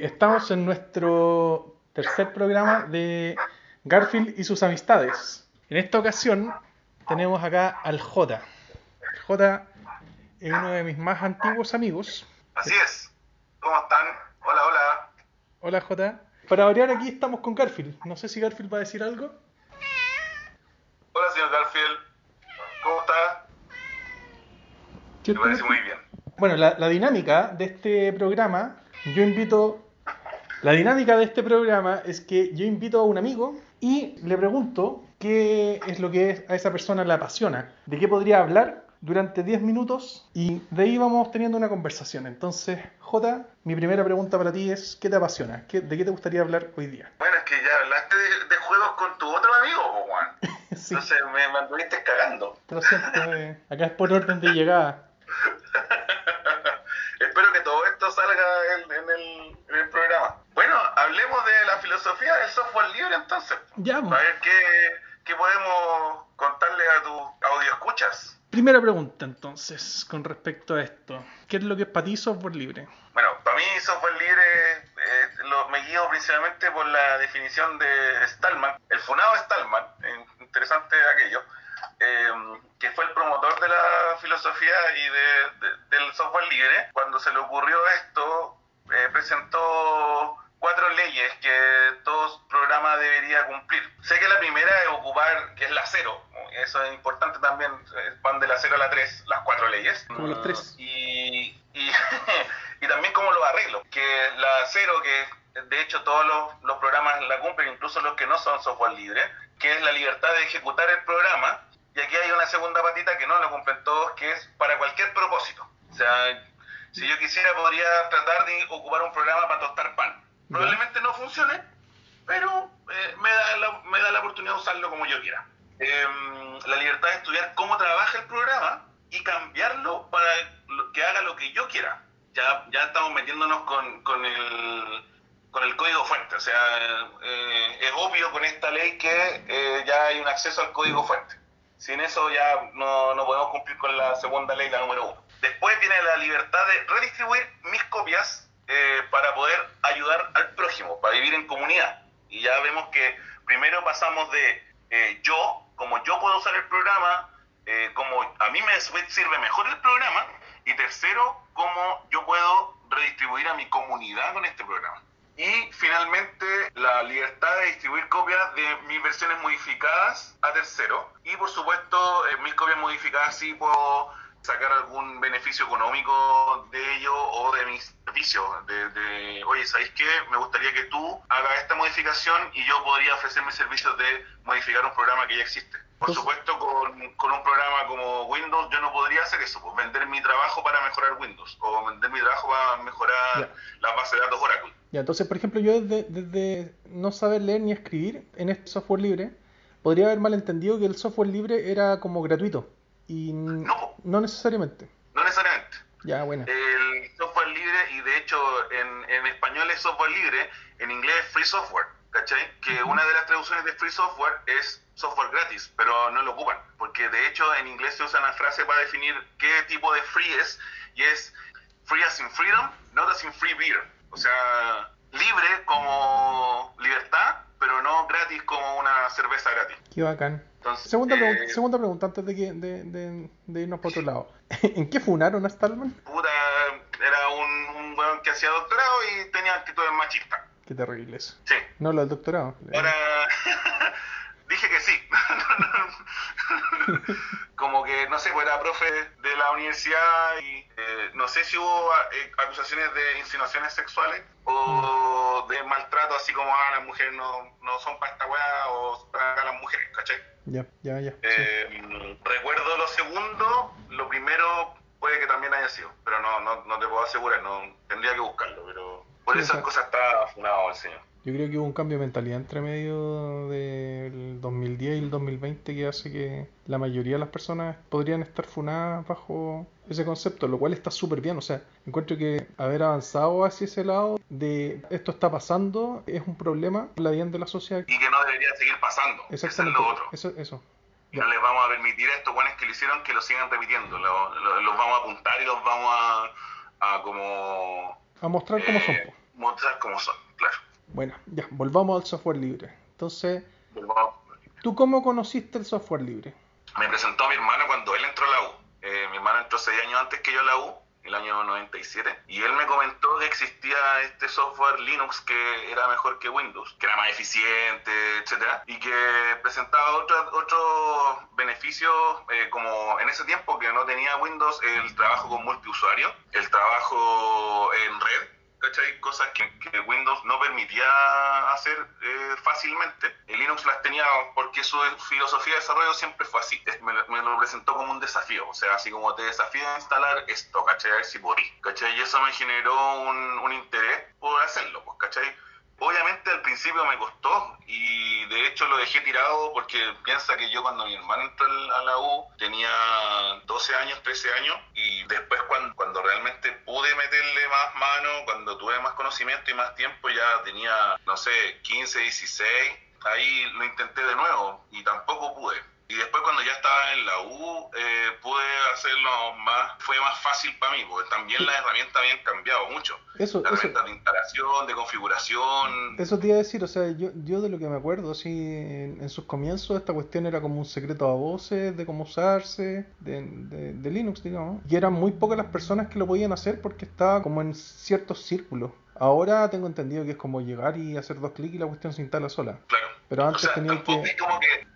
Estamos en nuestro tercer programa de Garfield y sus amistades. En esta ocasión tenemos acá al J. El J es uno de mis más antiguos amigos. Así es. ¿Cómo están? Hola, hola. Hola J. Para variar aquí estamos con Garfield. No sé si Garfield va a decir algo. Hola, señor Garfield. ¿Cómo está? Me parece muy bien. Bueno, la, la dinámica de este programa, yo invito la dinámica de este programa es que yo invito a un amigo y le pregunto qué es lo que a esa persona le apasiona, de qué podría hablar durante 10 minutos y de ahí vamos teniendo una conversación. Entonces, J, mi primera pregunta para ti es, ¿qué te apasiona? ¿Qué- ¿De qué te gustaría hablar hoy día? Bueno, es que ya hablaste de, de juegos con tu otro amigo, Juan. Sí, Entonces me, anduviste cagando. lo siento, eh, acá es por orden de llegada. Espero que todo esto salga en, en el, en el programa. Bueno, hablemos de la filosofía del software libre entonces. Ya, A ver qué, qué podemos contarle a tus audio escuchas. Primera pregunta entonces, con respecto a esto. ¿Qué es lo que es para ti software libre? Bueno, para mí software libre eh, lo- me guío principalmente por la definición de Stallman, el funado Stallman, eh, interesante aquello, eh, que fue el promotor de la filosofía y de- de- del software libre. Cuando se le ocurrió esto, eh, presentó leyes que todo programa debería cumplir. Sé que la primera es ocupar, que es la cero, eso es importante también, eh, van de la cero a la tres, las cuatro leyes. Como los tres. Y, y, y también como los arreglos, que la cero, que de hecho todos los, los programas la cumplen, incluso los que no son software libre, que es la libertad de ejecutar el programa, y aquí hay una segunda patita que no lo cumplen todos, que es para cualquier propósito. O sea, si yo quisiera podría tratar de ocupar un programa para tostar pan. Probablemente no funcione, pero eh, me, da la, me da la oportunidad de usarlo como yo quiera. Em, la libertad de estudiar cómo trabaja el programa y cambiarlo para que haga lo que yo quiera. Ya, ya estamos metiéndonos con, con el, con el código fuente. O sea, eh, es obvio con esta ley que eh, ya hay un acceso al código fuente. Sin eso ya no, no podemos cumplir con la segunda ley, la número uno. Después viene la libertad de redistribuir mis copias eh, para poder ayudar al prójimo, para vivir en comunidad. Y ya vemos que primero pasamos de eh, yo, como yo puedo usar el programa, eh, como a mí me sirve mejor el programa, y tercero, cómo yo puedo redistribuir a mi comunidad con este programa. Y finalmente, la libertad de distribuir copias de mis versiones modificadas a tercero. Y por supuesto, eh, mis copias modificadas sí puedo sacar algún beneficio económico de ello o de mis servicios. De, de, oye, ¿sabéis qué? Me gustaría que tú hagas esta modificación y yo podría ofrecer mis servicios de modificar un programa que ya existe. Por Entonces- supuesto, con, con un programa como Windows yo no podría hacer eso, pues vender mi trabajo para mejorar Windows o vender mi trabajo para mejorar la base de datos Oracle. Ya, entonces, por ejemplo, yo desde, desde no saber leer ni escribir en este software libre, podría haber malentendido que el software libre era como gratuito. Y No. no necesariamente. No necesariamente. Ya, bueno. El software y de hecho en, en español es software libre, en inglés es free software, ¿cachai? Que una de las traducciones de free software es software gratis, pero no lo ocupan, porque de hecho en inglés se usa una frase para definir qué tipo de free es, y es free as in freedom, not as in free beer. O sea, libre como libertad, pero no gratis como una cerveza gratis. Qué bacán. Entonces, Segunda, eh, pregunta, segunda pregunta antes de, que, de, de- de irnos para otro lado. ¿En qué funaron a Stallman? Que hacía doctorado y tenía actitudes machistas. Qué terrible eso. Sí. No lo del doctorado. Ahora dije que sí. Como que, no sé, pues era profe de la universidad y eh, no sé si hubo eh, acusaciones de insinuaciones sexuales o de maltrato, así como ah, las mujeres no, no son para esta weá o para las mujeres, ¿cachai? Ya, ya, ya. sí. Eh, recuerdo lo segundo, lo primero puede que también haya sido, pero no, no, no te puedo asegurar, no tendría que buscarlo, pero por Sí, o esas sea- cosas está funado el señor. Yo creo que hubo un cambio de mentalidad entre medio del 2010 y el 2020 que hace que la mayoría de las personas podrían estar funadas bajo ese concepto, lo cual está súper bien. O sea, encuentro que haber avanzado hacia ese lado de esto está pasando es un problema la de la sociedad. Y que no debería seguir pasando. Eso es Exactamente. lo otro. Eso, eso. No les vamos a permitir a estos buenos que lo hicieron que lo sigan repitiendo. Lo- lo- los vamos a apuntar y los vamos a, a como A mostrar cómo son. eh, mostrar cómo son, claro. Bueno, ya, volvamos al software libre. Entonces, Volvamos. ¿tú cómo conociste el software libre? Me presentó mi hermano cuando él entró a la U. Eh, mi hermano entró seis años antes que yo a la U, el año 97, y él me comentó que existía este software Linux que era mejor que Windows, que era más eficiente, etcétera, y que presentaba otros otros beneficios, eh, como en ese tiempo que no tenía Windows, el trabajo con multiusuario, el trabajo en red, ¿cachai? Cosas que, Windows no permitía hacer eh, fácilmente. El Linux las tenía porque su filosofía de desarrollo siempre fue así. Me, lo- presentó como un desafío. O sea, así como te desafío a instalar esto, ¿cachai? A ver si podí, ¿cachai? Y eso me generó un, un interés por hacerlo, pues, ¿cachai? Obviamente al principio me costó y de hecho lo dejé tirado porque piensa que yo cuando mi hermano entró a la U tenía 12 años, 13 años y después cuando, cuando realmente pude meterle más mano, cuando tuve más conocimiento y más tiempo ya tenía, no sé, 15, 16, ahí lo intenté de nuevo y tampoco pude. Y después cuando ya estaba en la U, eh, pude hacerlo más, fue más fácil para mí, porque también las herramientas habían cambiado mucho. Eso, Herramientas de instalación, de configuración. eso te iba a decir, o sea, yo, yo de lo que me acuerdo, así, en, en sus comienzos, esta cuestión era como un secreto a voces de cómo usarse, de, de- de Linux, digamos. Y eran muy pocas las personas que lo podían hacer porque estaba como en ciertos círculos. Ahora tengo entendido que es como llegar y hacer dos clics y la cuestión se instala sola. Claro. Pero O antes sea, tenía que... como que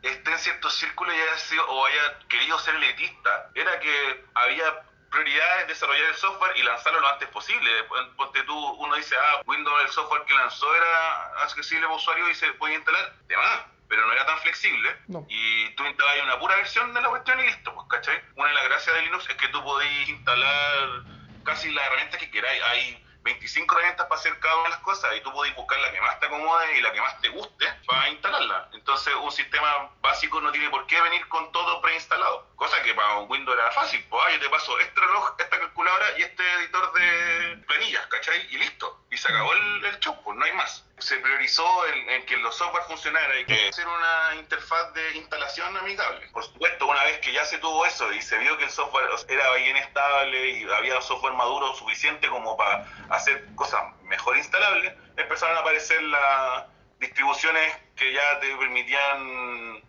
ciertos círculos y haya sido, o haya querido ser elitista. Era que había prioridad en desarrollar el software y lanzarlo lo antes posible. Pon- Ponte tú, uno dice, ah, Windows, el software que lanzó era accesible para usuario y se podía instalar. De más, pero no era tan flexible. No. Y tú instalabas una pura versión de la cuestión y listo, pues, ¿cachai? Una de las gracias de Linux es que tú podés instalar casi las herramientas que queráis. Hay 25 herramientas para hacer cada una de las cosas y tú podés buscar la que más te acomode y la que más te guste para instalarla. Entonces un sistema básico no tiene por qué venir con todo preinstalado. Cosa que para un Windows era fácil. Pues ah, yo te paso este reloj, esta calculadora y este editor de planillas, ¿cachai? Y listo. Y se acabó el, el show, pues no hay más. Se priorizó en, en que los software funcionara y que hacer una interfaz de instalación amigable. Por supuesto, una vez que ya se tuvo eso y se vio que el software era bien estable y había software maduro suficiente como para hacer cosas mejor instalables, empezaron a aparecer las distribuciones que ya te permitían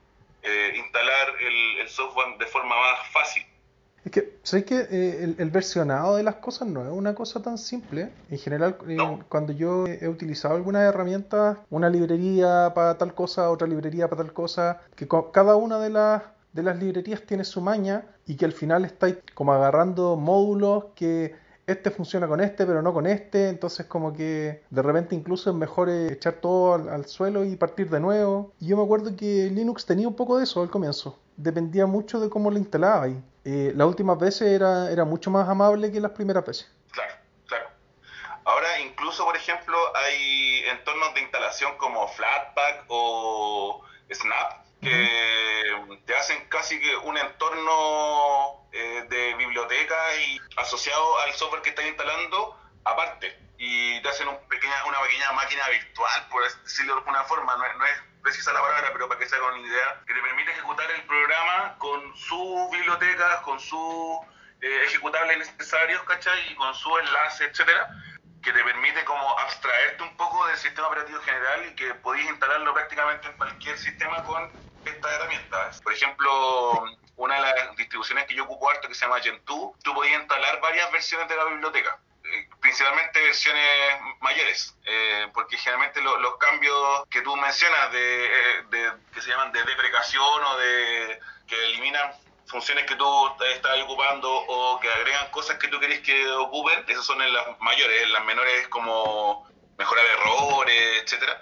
eh, instalar el, el software de forma más fácil. Es que, ¿sabes que el, el versionado de las cosas no es una cosa tan simple? En general, eh, No. cuando yo he utilizado algunas herramientas, una librería para tal cosa, otra librería para tal cosa, que cada una de las, de las librerías tiene su maña y que al final estáis como agarrando módulos que este funciona con este, pero no con este, entonces como que de repente incluso es mejor eh, echar todo al, al suelo y partir de nuevo. Y yo me acuerdo que Linux tenía un poco de eso al comienzo, dependía mucho de cómo lo instalaba ahí. Eh, las últimas veces era, era mucho más amable que las primeras veces. Claro, claro. Ahora incluso, por ejemplo, hay entornos de instalación como Flatpak o Snap que te hacen casi que un entorno eh, de biblioteca y asociado al software que estás instalando aparte. Y te hacen un pequeña, una pequeña máquina virtual, por decirlo de alguna forma, no es, no es precisa la palabra, pero para que se hagan una idea, que te permite ejecutar el programa con sus bibliotecas, con sus eh, ejecutables necesarios, ¿cachai? Y con su enlace, etcétera, que te permite como abstraerte un poco del sistema operativo general y que podéis instalarlo prácticamente en cualquier sistema con estas herramientas. Por ejemplo, una de las distribuciones que yo ocupo harto, que se llama Gentoo, tú podías instalar varias versiones de la biblioteca. eh, Principalmente versiones mayores, eh, porque generalmente lo- los cambios que tú mencionas de, eh, de- que se llaman de deprecación o de que eliminan funciones que tú estás ocupando o que agregan cosas que tú querés que ocupen, esas son en las mayores, en las menores como mejorar errores, etcétera.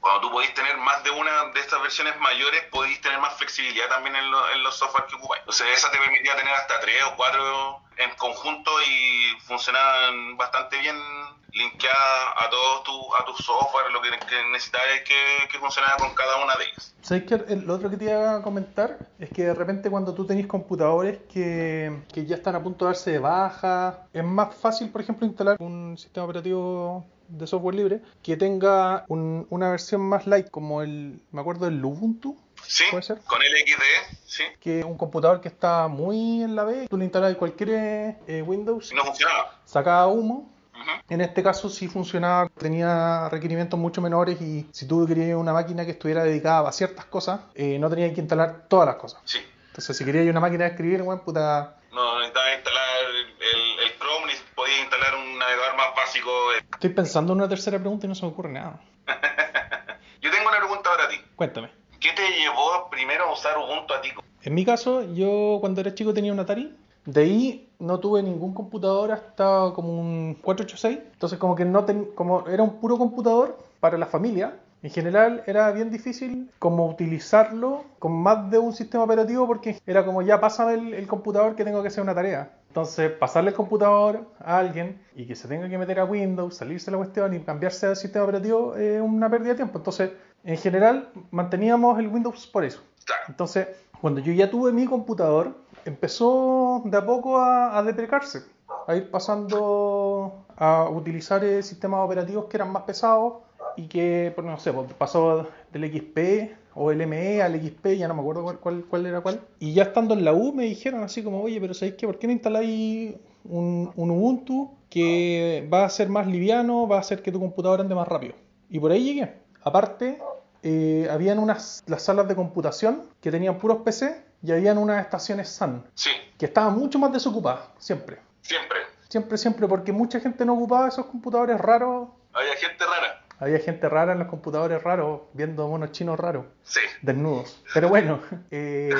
Cuando tú podéis tener más de una de estas versiones mayores, podéis tener más flexibilidad también en, lo- en los software que ocupáis. Entonces esa te permitía tener hasta tres o cuatro en conjunto y funcionaban bastante bien linkeadas a todos tu, a tu software, lo que, que necesitabas es que, que funcionara con cada una de ellas. ¿Sabes qué? El- Lo otro que te iba a comentar es que de repente cuando tú tenés computadores que, que ya están a punto de darse de baja, es más fácil, por ejemplo, instalar un sistema operativo de software libre que tenga un- una versión más light, como el, me acuerdo del Ubuntu, ¿Sí? ¿Puede ser? Con LXD, ¿sí? que un computador que está muy en la B, tú le instalas cualquier eh, Windows, no funcionaba. saca humo En este caso sí funcionaba, tenía requerimientos mucho menores y si tú querías una máquina que estuviera dedicada a ciertas cosas, eh, no tenías que instalar todas las cosas. Sí. Entonces si querías una máquina de escribir, bueno, puta... No necesitabas instalar básico. Estoy pensando en una tercera pregunta y no se me ocurre nada. Yo tengo una pregunta para ti. Cuéntame. ¿Qué te llevó primero a usar Ubuntu a ti? En mi caso, yo cuando era chico tenía un Atari. De ahí no tuve ningún computador hasta como un 486. Entonces como que no ten, como era un puro computador para la familia. En general era bien difícil como utilizarlo con más de un sistema operativo porque era como ya pásame el, el computador que tengo que hacer una tarea. Entonces pasarle el computador a alguien y que se tenga que meter a Windows, salirse la cuestión y cambiarse al sistema operativo es una pérdida de tiempo. Entonces en general manteníamos el Windows por eso. Entonces, cuando yo ya tuve mi computador, empezó de a poco a, a deprecarse, a ir pasando a utilizar eh, sistemas operativos que eran más pesados y que, pues, no sé, pues, pasó del XP o el ME al XP, ya no me acuerdo cuál, cuál, cuál era cuál. Y ya estando en la U me dijeron así como, oye, pero ¿sabéis qué? ¿Por qué no instaláis un, un Ubuntu que va a ser más liviano, va a hacer que tu computador ande más rápido? Y por ahí llegué. Aparte, eh, habían unas las salas de computación que tenían puros PC y habían unas estaciones SAN Sí, que estaban mucho más desocupadas, siempre. siempre. Siempre, siempre, porque mucha gente no ocupaba esos computadores raros. Había gente rara. Había gente rara en los computadores raros, viendo monos chinos raros, Sí. desnudos. Pero bueno, eh,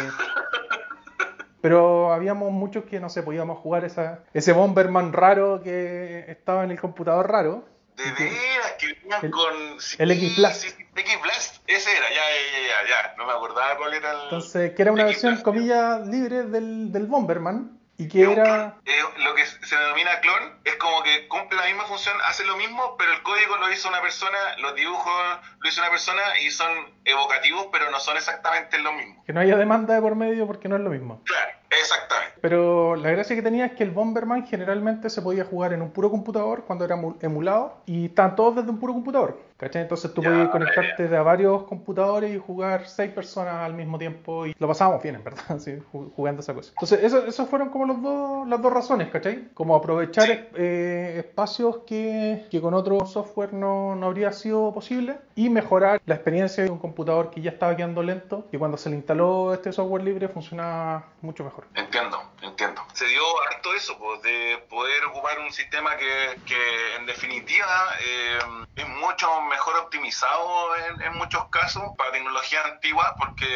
pero habíamos muchos que, no sé, podíamos jugar esa, ese Bomberman raro que estaba en el computador raro. De veras, que venían El- con. sí, el X-Blast. sí, X-Blast, ese era, ya, ya, ya, ya. No me acordaba cuál era el. Entonces, que era una versión, comillas, libre del, del Bomberman. Y que era... Eh, lo que se denomina clon es como que cumple la misma función, hace lo mismo, pero el código lo hizo una persona, los dibujos lo hizo una persona y son evocativos, pero no son exactamente lo mismo. Que no haya demanda de por medio porque no es lo mismo. Claro, exactamente. Pero la gracia que tenía es que el Bomberman generalmente se podía jugar en un puro computador cuando era mu- emulado y estaban todos desde un puro computador. ¿Cachai? Entonces tú Ya, podías conectarte de a varios computadores y jugar seis personas al mismo tiempo y lo pasábamos bien, en verdad, sí, ju- jugando esa cosa. Entonces eso, esos fueron como los dos, las dos razones, ¿cachai? Como aprovechar Sí. eh, espacios que, que con otro software no, no habría sido posible y mejorar la experiencia de un computador que ya estaba quedando lento y cuando se le instaló este software libre funcionaba mucho mejor. Entiendo, entiendo. Se dio harto eso, pues, de poder ocupar un sistema que, que en definitiva eh, es mucho mejor optimizado en, muchos casos para tecnología antigua, porque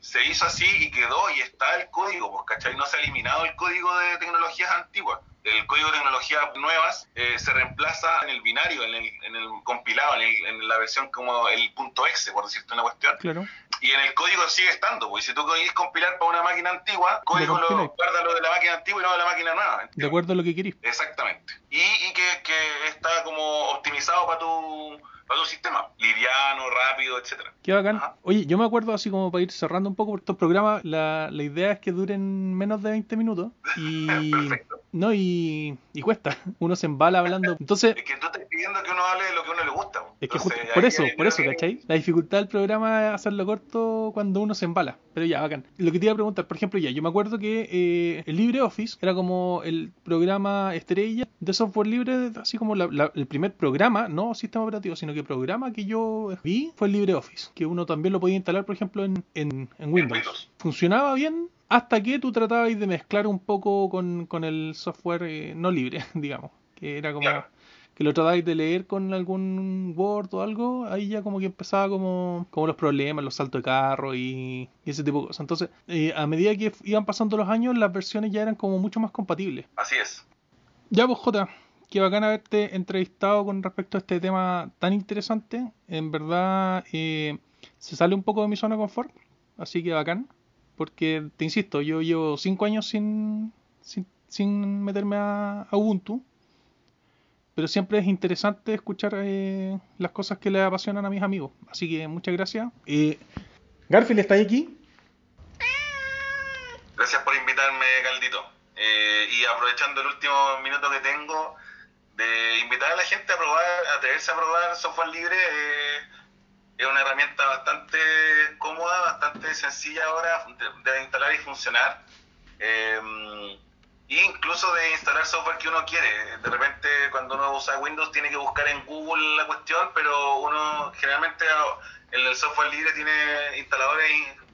se hizo así y quedó y está el código, pues, ¿cachai? No se ha eliminado el código de tecnologías antiguas. El código de tecnologías nuevas eh, se reemplaza en el binario, en el, en el compilado, en, el- en la versión como el punto .exe, por decirte una cuestión. Claro. Y en el código sigue estando, pues si tú querés compilar para una máquina antigua, código lo, compiláis. guarda lo de la máquina antigua y no de la máquina nueva. De acuerdo a lo que querís. Exactamente. Y, y que, que está como optimizado para tu, para tu sistema. Liviano, rápido, etcétera. Qué bacán. Ajá. Oye, yo me acuerdo así como para ir cerrando un poco por estos programas, la, la idea es que duren menos de 20 minutos y Perfecto. no y, y cuesta, uno se embala hablando. Entonces, Es que tú estás pidiendo que uno hable de lo que a uno le gusta. es que Entonces, justo- por eso, por eso, que- ¿cachai? La dificultad del programa es hacerlo corto cuando uno se embala. Pero ya, bacán. Lo que te iba a preguntar, por ejemplo, ya, yo me acuerdo que eh, el LibreOffice era como el programa estrella de software libre, así como la- la- el primer programa, no sistema operativo, sino que programa que yo vi fue el LibreOffice, que uno también lo podía instalar, por ejemplo, en, en, en Windows. Funcionaba bien hasta que tú tratabas de mezclar un poco con, con el software eh, no libre, digamos, que era como Claro. que lo tratabais de leer con algún Word o algo, ahí ya como que empezaba como, como los problemas, los saltos de carro y, y ese tipo de cosas. Entonces, eh, a medida que iban pasando los años, las versiones ya eran como mucho más compatibles. Así es. Ya pues Jota, qué bacán haberte entrevistado con respecto a este tema tan interesante. En verdad, eh, se sale un poco de mi zona de confort, así que bacán. Porque, te insisto, yo llevo cinco años sin, sin, sin meterme a, a Ubuntu. Pero siempre es interesante escuchar eh, las cosas que le apasionan a mis amigos. Así que muchas gracias. Eh, Garfield, ¿está aquí? Gracias por invitarme, Caldito. Eh, y aprovechando el último minuto que tengo, de invitar a la gente a probar, a atreverse a probar software libre. eh, es una herramienta bastante cómoda, bastante sencilla ahora de, instalar y funcionar. Eh, incluso de instalar software que uno quiere. De repente, cuando uno usa Windows, tiene que buscar en Google la cuestión, pero uno generalmente en el software libre tiene instaladores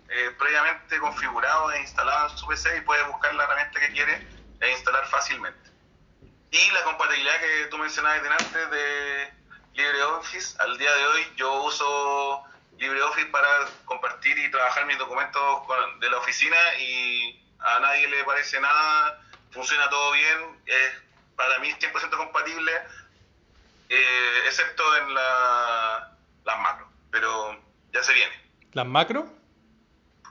eh, previamente configurados e instalados en su PC y puede buscar la herramienta que quiere e instalar fácilmente. Y la compatibilidad que tú mencionabas delante de LibreOffice, al día de hoy yo uso LibreOffice para compartir y trabajar mis documentos de la oficina y a nadie le parece nada, funciona todo bien, es para mí 100% compatible, eh, excepto en la, las macros, pero ya se viene. ¿Las macros?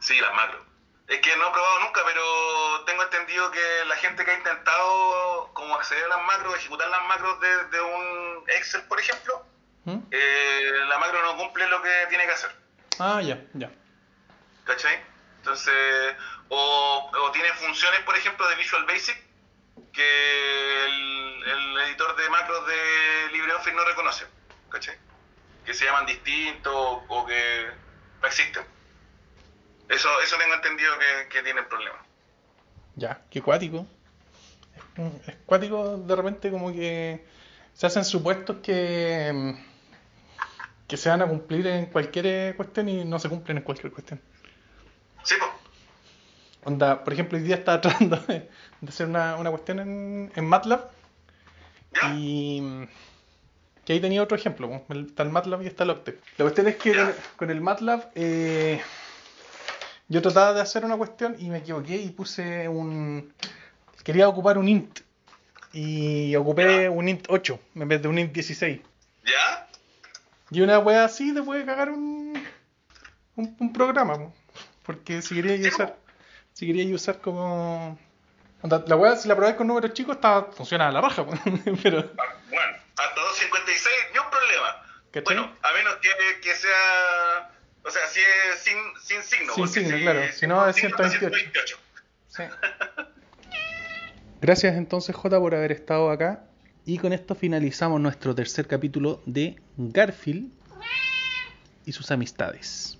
Sí, las macros. Es que no he probado nunca, pero tengo entendido que la gente que ha intentado como acceder a las macros, ejecutar las macros de, un Excel, por ejemplo, ¿Mm? eh, la macro no cumple lo que tiene que hacer. Ah, ya, ya. ¿Cachai? Entonces, o, o tiene funciones, por ejemplo, de Visual Basic que el, el, editor de macros de LibreOffice no reconoce, ¿cachai? Que se llaman distintos o que no existen. Eso, eso tengo entendido que, que tienen problemas. Ya, qué cuático. Es cuático de repente como que se hacen supuestos que, que se van a cumplir en cualquier cuestión y no se cumplen en cualquier cuestión. Sí, pues. Onda, por ejemplo, hoy día estaba tratando de, hacer una, una cuestión en, en MATLAB y que ahí tenía otro ejemplo. Está el MATLAB y está el Octave. La cuestión es que con, el MATLAB eh, yo trataba de hacer una cuestión y me equivoqué y puse un... Quería ocupar un int. Y ocupé un int 8 en vez de un int 16. ¿Ya? Y una wea así te puede cagar un, un, programa. Porque si quería usar, si quería usar como... La wea, si la probáis con números chicos, está, funciona a la raja. pero... Bueno, hasta 256, ni un problema. Bueno, a menos que, que sea o sea, si es sin, sin signo. Sin signo, claro. Si no, es 128. Sí. Gracias entonces, J, por haber estado acá. Y con esto finalizamos nuestro tercer capítulo de Garfield y sus amistades.